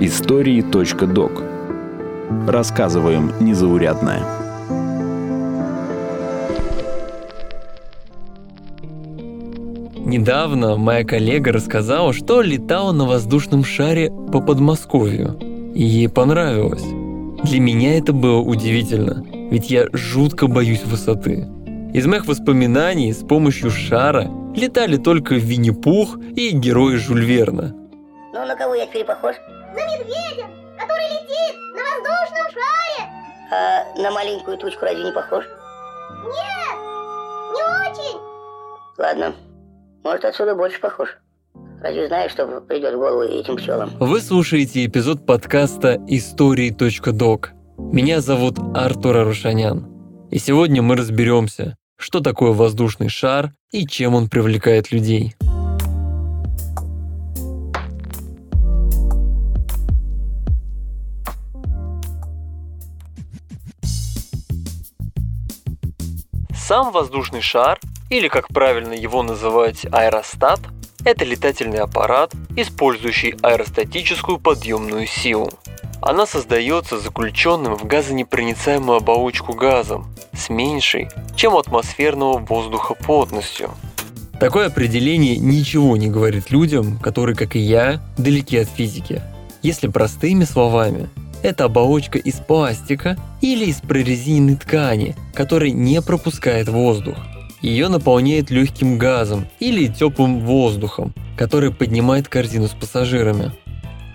Истории.док Рассказываем незаурядное. Недавно моя коллега рассказала, что летала на воздушном шаре по Подмосковью. И ей понравилось. Для меня это было удивительно, ведь я жутко боюсь высоты. Из моих воспоминаний с помощью шара летали только Винни-Пух и герои Жюль Верна. Ну, на кого я теперь похож? На медведя, который летит на воздушном шаре. А на маленькую тучку разве не похож? Нет, не очень. Ладно, может, отсюда больше похож. Разве знаешь, что придет в голову этим пчелам? Вы слушаете эпизод подкаста «Истории.док». Меня зовут Артур Арушанян. И сегодня мы разберемся, что такое воздушный шар и чем он привлекает людей. Сам воздушный шар, или как правильно его называть аэростат, это летательный аппарат, использующий аэростатическую подъемную силу. Она создается заключенным в газонепроницаемую оболочку газом с меньшей, чем атмосферного воздуха плотностью. Такое определение ничего не говорит людям, которые, как и я, далеки от физики. Если простыми словами, это оболочка из пластика или из прорезиненной ткани, которая не пропускает воздух. Ее наполняет легким газом или теплым воздухом, который поднимает корзину с пассажирами.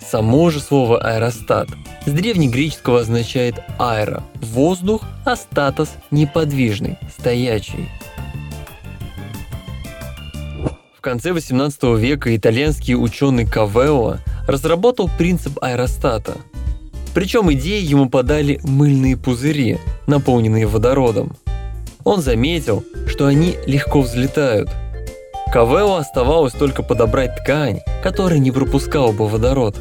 Само же слово аэростат с древнегреческого означает аэро – воздух, а статус – неподвижный, стоячий. В конце 18 века итальянский ученый Кавелло разработал принцип аэростата – причем идеи ему подали мыльные пузыри, наполненные водородом. Он заметил, что они легко взлетают. Кавелло оставалось только подобрать ткань, которая не пропускала бы водород.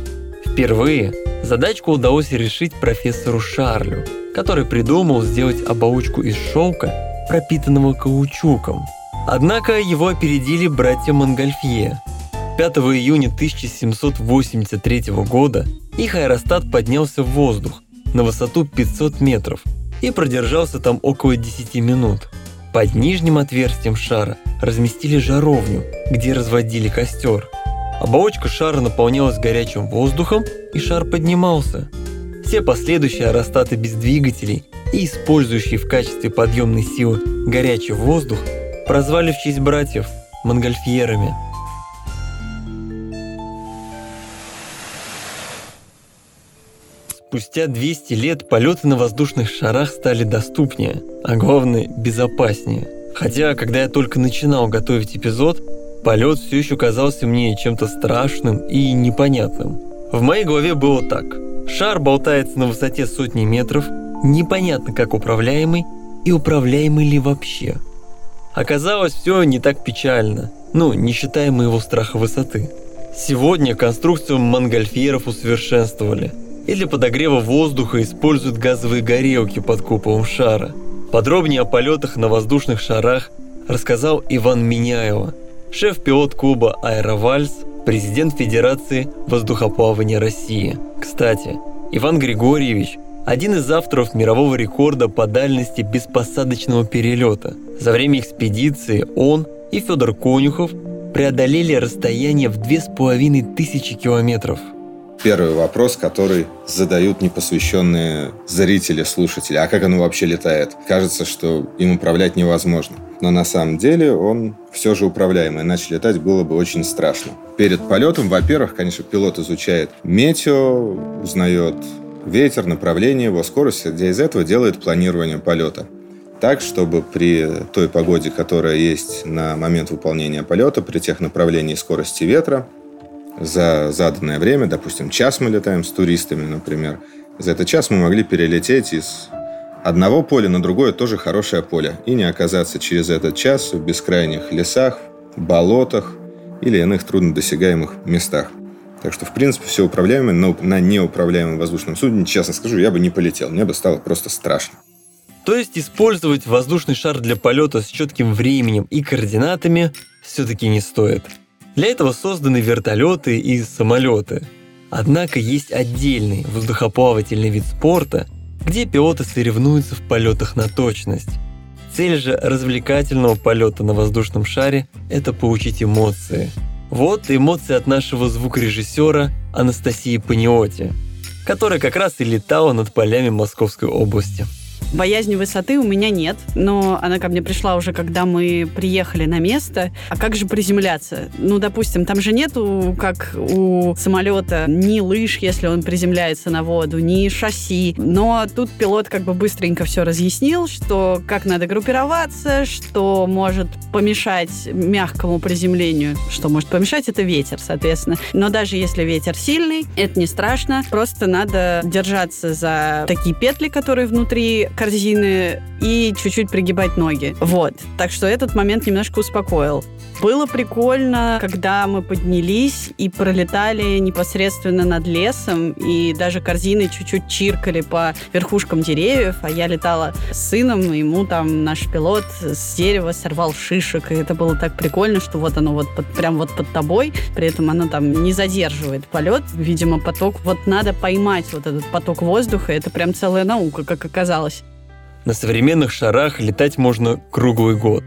Впервые задачку удалось решить профессору Шарлю, который придумал сделать оболочку из шелка, пропитанного каучуком. Однако его опередили братья Монгольфье. 5 июня 1783 года их аэростат поднялся в воздух на высоту 500 метров и продержался там около 10 минут. Под нижним отверстием шара разместили жаровню, где разводили костер. Оболочка шара наполнялась горячим воздухом, и шар поднимался. Все последующие аэростаты без двигателей и использующие в качестве подъемной силы горячий воздух прозвали в честь братьев Монгольфьерами – Спустя 200 лет полеты на воздушных шарах стали доступнее, а главное безопаснее. Хотя, когда я только начинал готовить эпизод, полет все еще казался мне чем-то страшным и непонятным. В моей голове было так. Шар болтается на высоте сотни метров, непонятно как управляемый и управляемый ли вообще. Оказалось, все не так печально, ну, не считая моего страха высоты. Сегодня конструкцию монгольфьеров усовершенствовали – и для подогрева воздуха используют газовые горелки под куполом шара. Подробнее о полетах на воздушных шарах рассказал Иван Миняева, шеф-пилот клуба «Аэровальс», президент Федерации воздухоплавания России. Кстати, Иван Григорьевич – один из авторов мирового рекорда по дальности беспосадочного перелета. За время экспедиции он и Федор Конюхов преодолели расстояние в 2500 километров – первый вопрос, который задают непосвященные зрители, слушатели. А как оно вообще летает? Кажется, что им управлять невозможно. Но на самом деле он все же управляемый, иначе летать было бы очень страшно. Перед полетом, во-первых, конечно, пилот изучает метео, узнает ветер, направление его, скорость, где из этого делает планирование полета так, чтобы при той погоде, которая есть на момент выполнения полета, при тех направлении скорости ветра, за заданное время, допустим, час мы летаем с туристами, например, за этот час мы могли перелететь из одного поля на другое тоже хорошее поле и не оказаться через этот час в бескрайних лесах, болотах или иных труднодосягаемых местах. Так что, в принципе, все управляемое, но на неуправляемом воздушном судне, честно скажу, я бы не полетел. Мне бы стало просто страшно. То есть использовать воздушный шар для полета с четким временем и координатами все-таки не стоит – Для этого созданы вертолеты и самолеты. Однако есть отдельный воздухоплавательный вид спорта, где пилоты соревнуются в полетах на точность. Цель же развлекательного полета на воздушном шаре – это получить эмоции. Вот эмоции от нашего звукорежиссера Анастасии Паниоти, которая как раз и летала над полями Московской области. Боязни высоты у меня нет, но она ко мне пришла уже, когда мы приехали на место. А как же приземляться? Ну, допустим, там же нету, как у самолета, ни лыж, если он приземляется на воду, ни шасси. Но тут пилот как бы быстренько все разъяснил, что как надо группироваться, что может помешать мягкому приземлению. Что может помешать, это ветер, соответственно. Но даже если ветер сильный, это не страшно. Просто надо держаться за такие петли, которые внутри корзины и чуть-чуть пригибать ноги. Вот. Так что этот момент немножко успокоил. Было прикольно, когда мы поднялись и пролетали непосредственно над лесом, и даже корзины чуть-чуть чиркали по верхушкам деревьев, а я летала с сыном, и ему там наш пилот с дерева сорвал шишек, и это было так прикольно, что вот оно вот под, прям вот под тобой, при этом оно там не задерживает полет, видимо, поток, вот надо поймать вот этот поток воздуха, это прям целая наука, как оказалось. На современных шарах летать можно круглый год.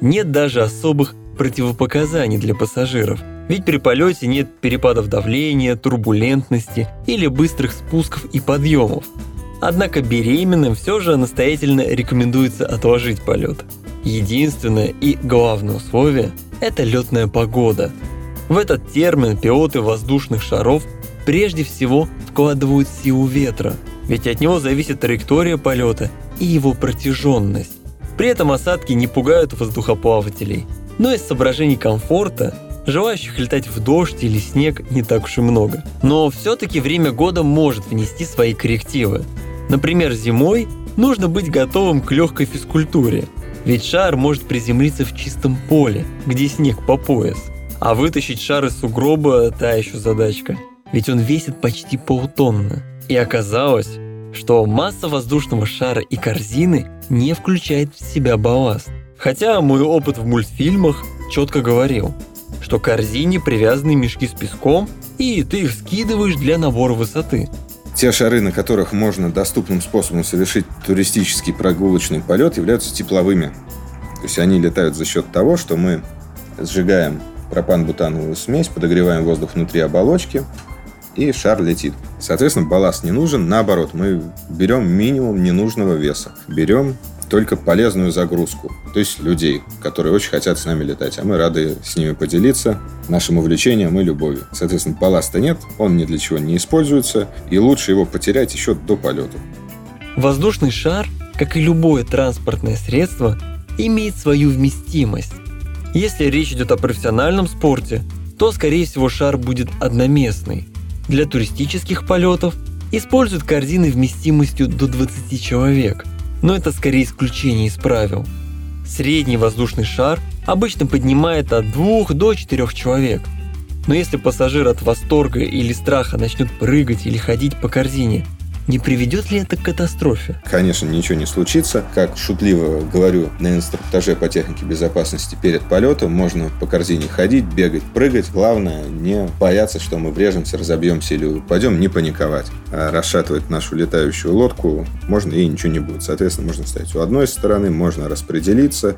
Нет даже особых противопоказаний для пассажиров, ведь при полете нет перепадов давления, турбулентности или быстрых спусков и подъемов. Однако беременным все же настоятельно рекомендуется отложить полет. Единственное и главное условие – это летная погода. В этот термин пилоты воздушных шаров прежде всего вкладывают силу ветра, ведь от него зависит траектория полета и его протяженность. При этом осадки не пугают воздухоплавателей, но из соображений комфорта желающих летать в дождь или снег не так уж и много. Но все-таки время года может внести свои коррективы. Например, зимой нужно быть готовым к легкой физкультуре, ведь шар может приземлиться в чистом поле, где снег по пояс. А вытащить шар из сугроба – та еще задачка, ведь он весит почти полтонны. И оказалось, что масса воздушного шара и корзины не включает в себя балласт. Хотя мой опыт в мультфильмах четко говорил, что корзине привязаны мешки с песком, и ты их скидываешь для набора высоты. Те шары, на которых можно доступным способом совершить туристический прогулочный полет, являются тепловыми. То есть они летают за счет того, что мы сжигаем пропан-бутановую смесь, подогреваем воздух внутри оболочки, и шар летит. Соответственно, балласт не нужен. Наоборот, мы берем минимум ненужного веса. Берем только полезную загрузку, то есть людей, которые очень хотят с нами летать, а мы рады с ними поделиться нашим увлечением и любовью. Соответственно, балласта нет, он ни для чего не используется, и лучше его потерять еще до полета. Воздушный шар, как и любое транспортное средство, имеет свою вместимость. Если речь идет о профессиональном спорте, то, скорее всего, шар будет одноместный. Для туристических полетов используют корзины вместимостью до 20 человек – но это скорее исключение из правил. Средний воздушный шар обычно поднимает от 2 до 4 человек. Но если пассажир от восторга или страха начнет прыгать или ходить по корзине, не приведет ли это к катастрофе? Конечно, ничего не случится. Как шутливо говорю на инструктаже по технике безопасности перед полетом, можно по корзине ходить, бегать, прыгать. Главное, не бояться, что мы врежемся, разобьемся или упадем, не паниковать. А расшатывать нашу летающую лодку можно и ничего не будет. Соответственно, можно стоять у одной стороны, можно распределиться.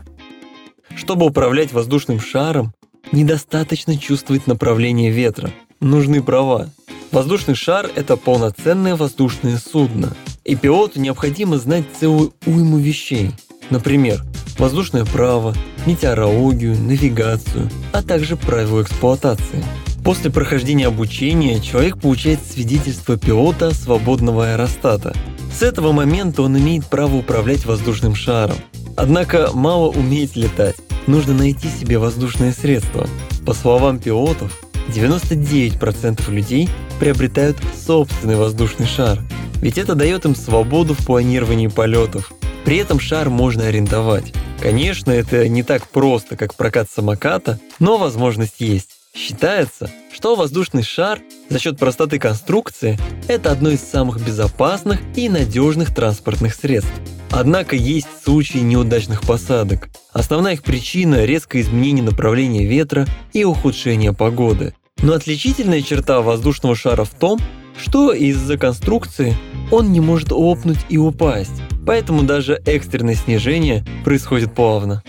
Чтобы управлять воздушным шаром, недостаточно чувствовать направление ветра. Нужны права. Воздушный шар – это полноценное воздушное судно, и пилоту необходимо знать целую уйму вещей. Например, воздушное право, метеорологию, навигацию, а также правила эксплуатации. После прохождения обучения человек получает свидетельство пилота свободного аэростата. С этого момента он имеет право управлять воздушным шаром. Однако мало уметь летать, нужно найти себе воздушное средство. По словам пилотов, 99% людей приобретают собственный воздушный шар, ведь это дает им свободу в планировании полетов. При этом шар можно арендовать. Конечно, это не так просто, как прокат самоката, но возможность есть. Считается, что воздушный шар за счет простоты конструкции – это одно из самых безопасных и надежных транспортных средств. Однако есть случаи неудачных посадок. Основная их причина – резкое изменение направления ветра и ухудшение погоды. Но отличительная черта воздушного шара в том, что из-за конструкции он не может лопнуть и упасть, поэтому даже экстренное снижение происходит плавно.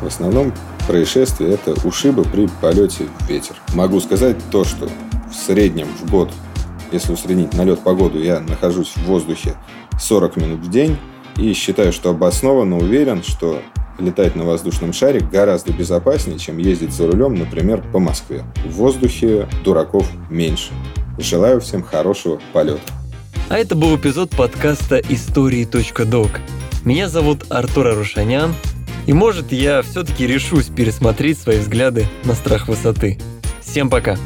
В основном происшествия – это ушибы при полете в ветер. Могу сказать то, что в среднем в год, если усреднить налет погоду, я нахожусь в воздухе 40 минут в день и считаю, что обоснованно уверен, что летать на воздушном шаре гораздо безопаснее, чем ездить за рулем, например, по Москве. В воздухе дураков меньше. Желаю всем хорошего полета. А это был эпизод подкаста «Истории.док». Меня зовут Артур Арушанян, и может я все-таки решусь пересмотреть свои взгляды на страх высоты. Всем пока!